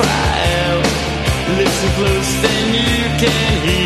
cry listen close, then you can hear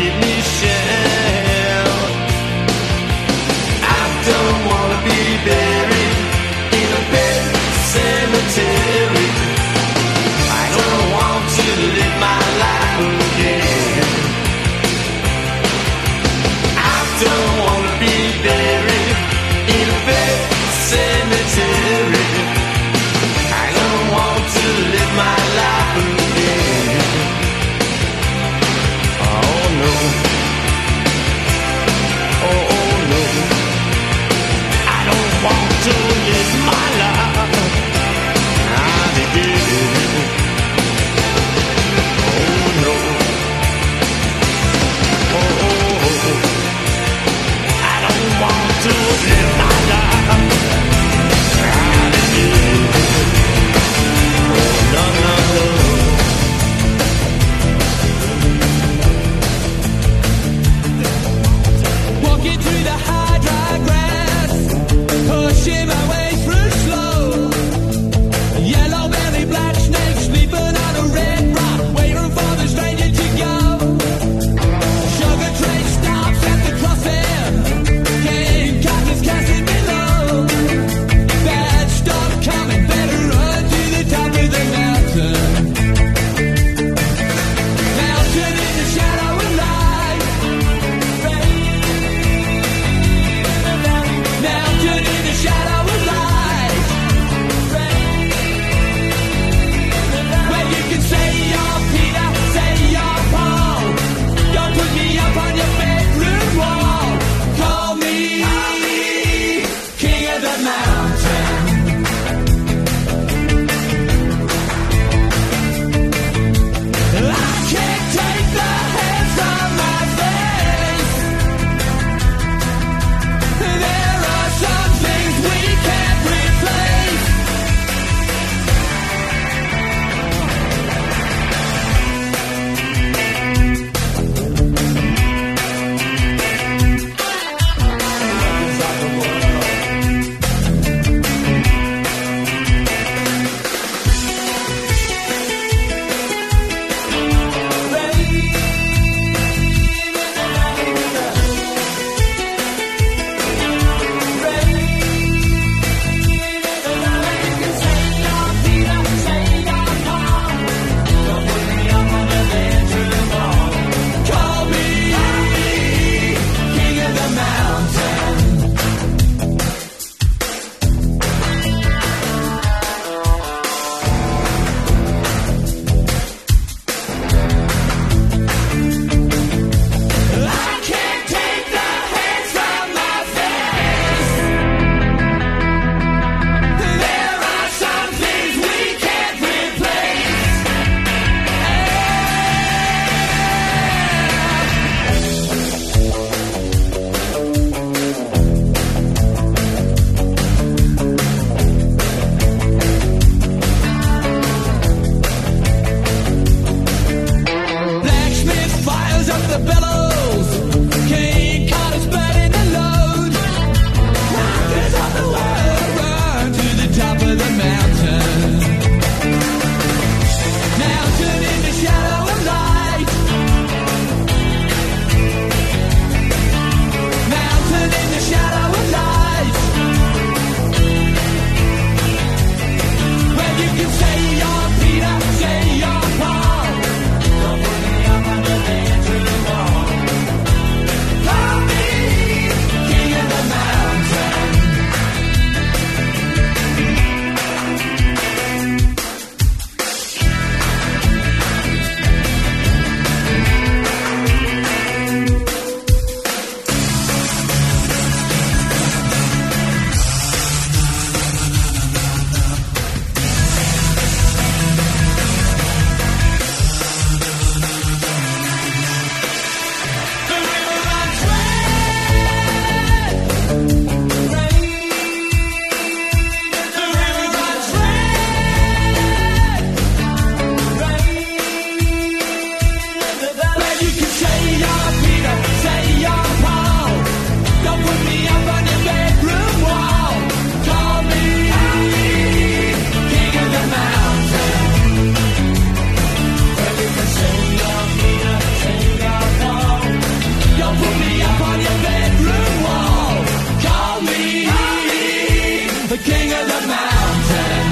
the king of the mountain.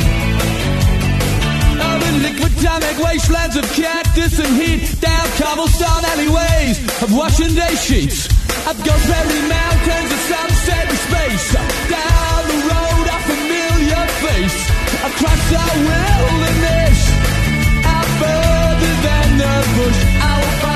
Urban liquid tonic wastelands of cactus and heat, down cobblestone alleyways of washing day sheets. Up Goldberry Mountains, a sunset in space. Down the road, a familiar face. Across the wilderness, out further than the bush, our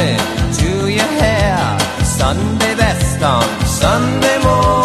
Sunday to your hair. Sunday best on Sunday morning.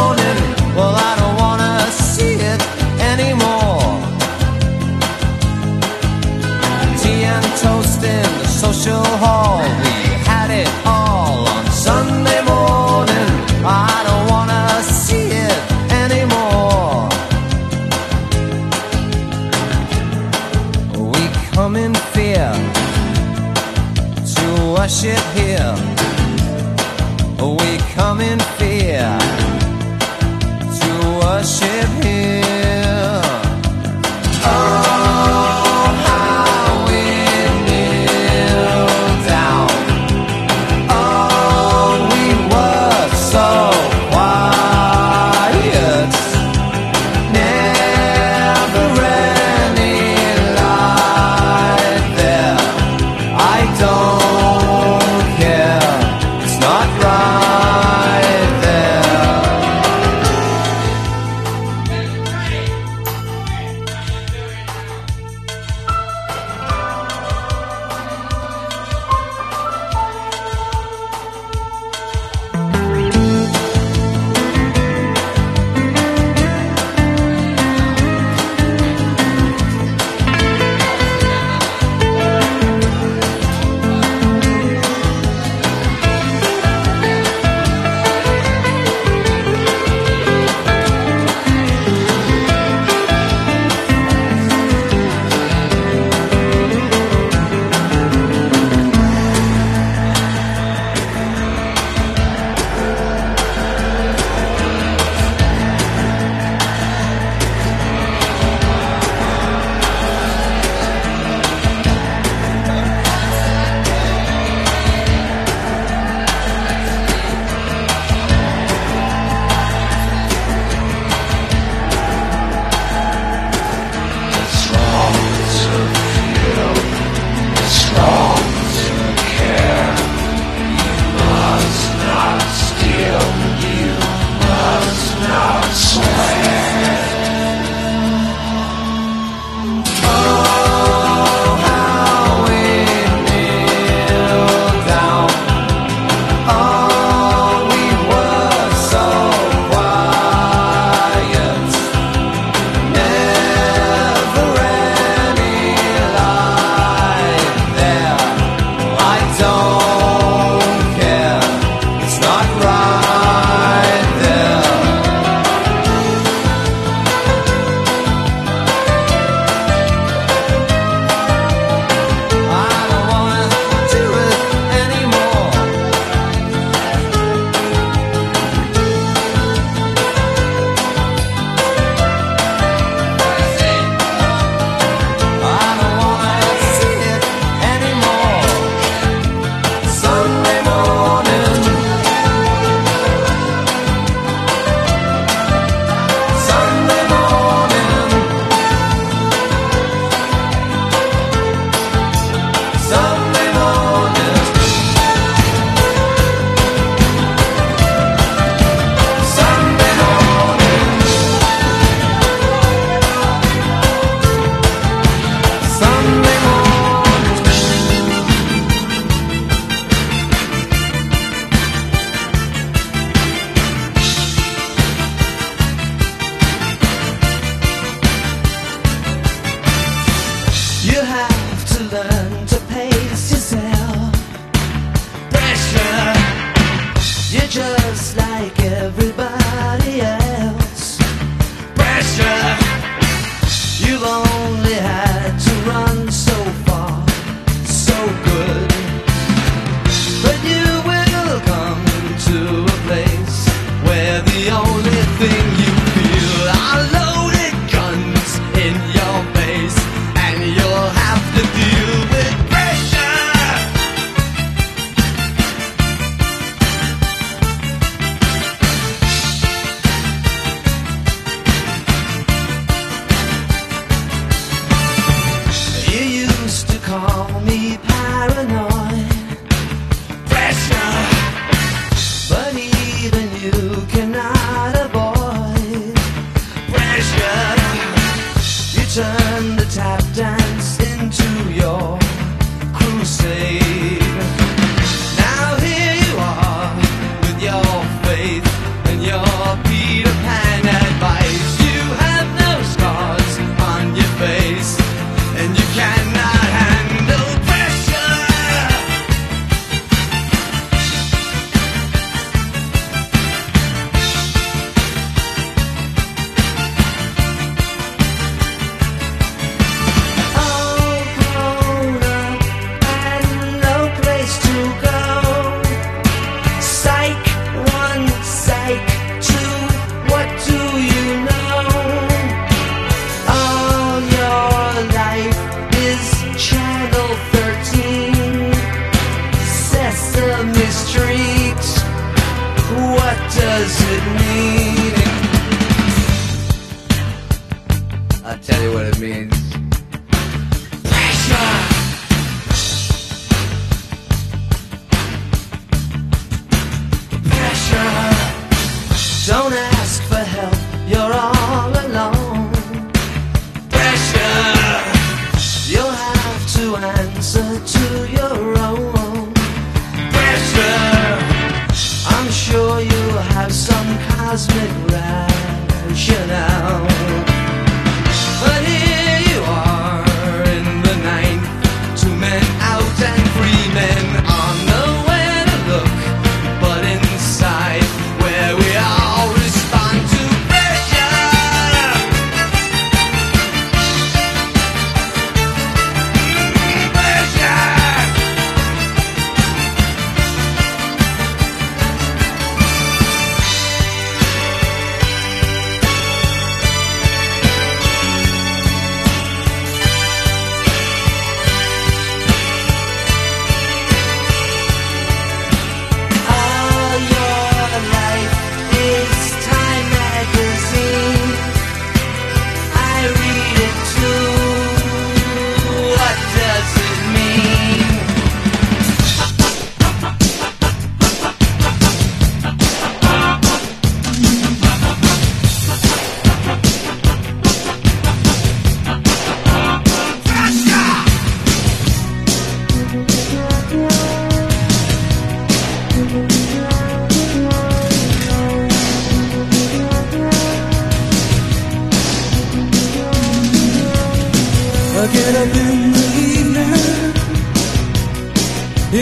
I get up in the evening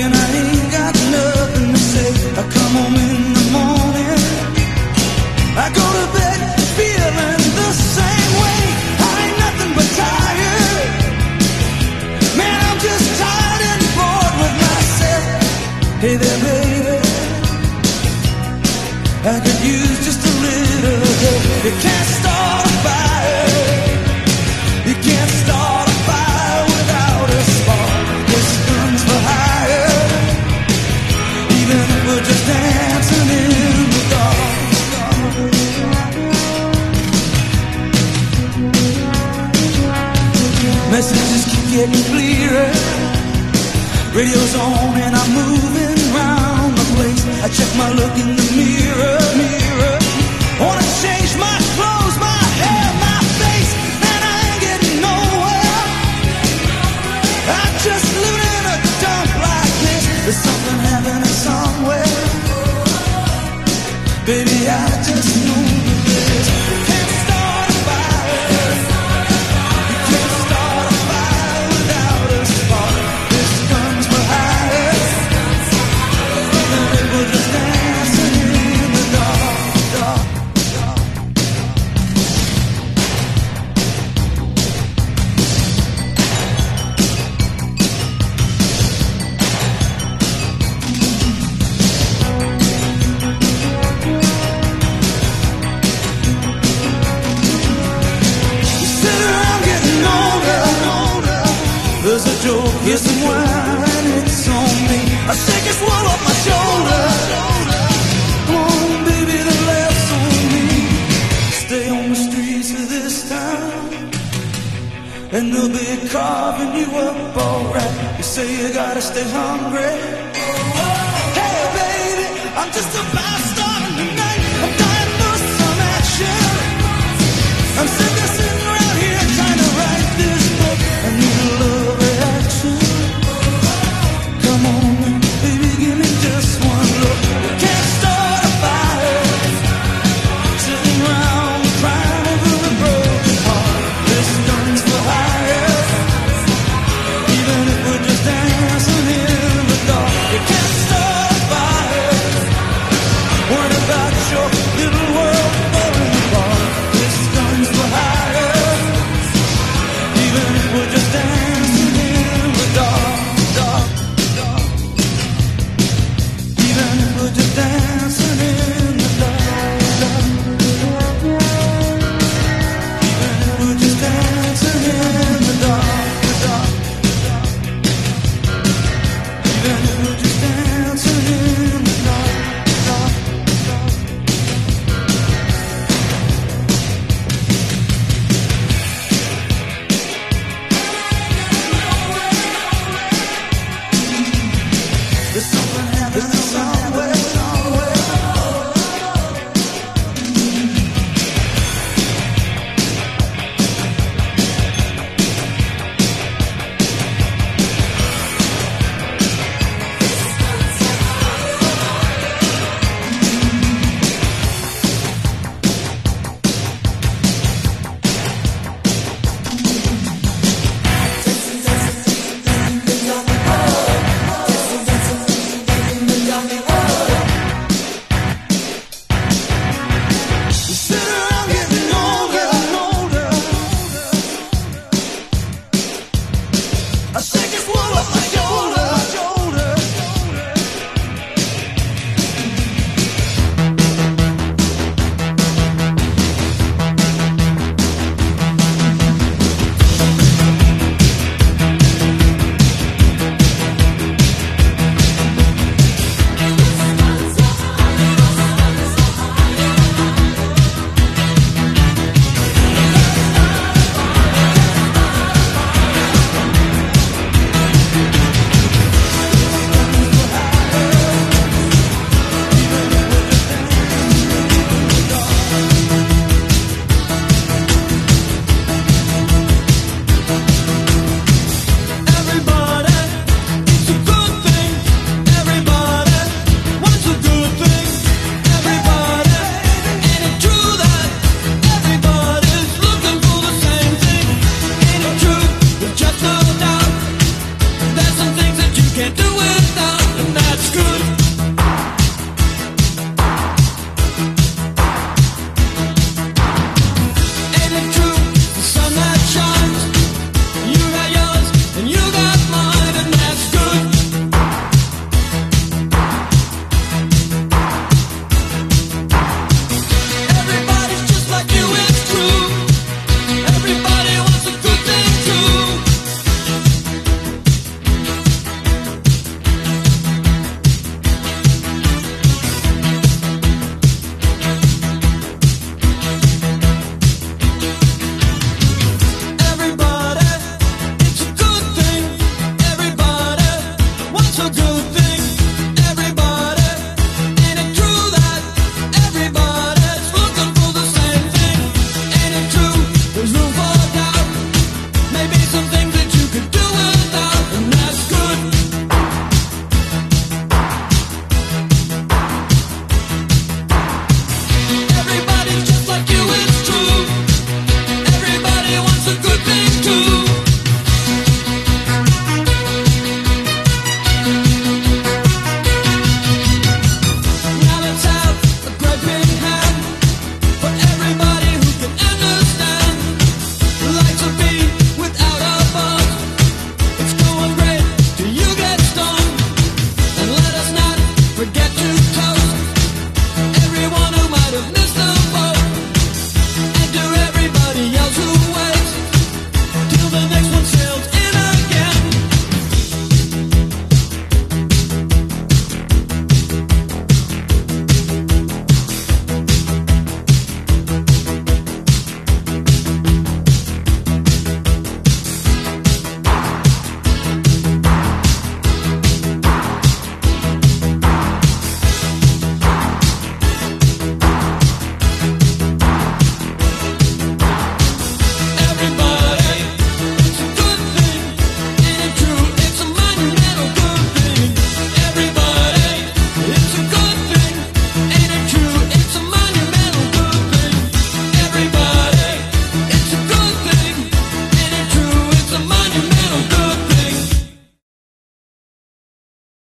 and I ain't got nothing to say. I come home in the morning. I go to bed feeling the same way. I ain't nothing but tired. Man, I'm just tired and bored with myself. Hey there, baby. I could use just a little help. You can't stop. Radio's on and I'm moving round the place. I check my look in the mirror, mirror. And they'll be carving you up alright. You say you gotta stay hungry. Oh, oh. Hey, baby, I'm just a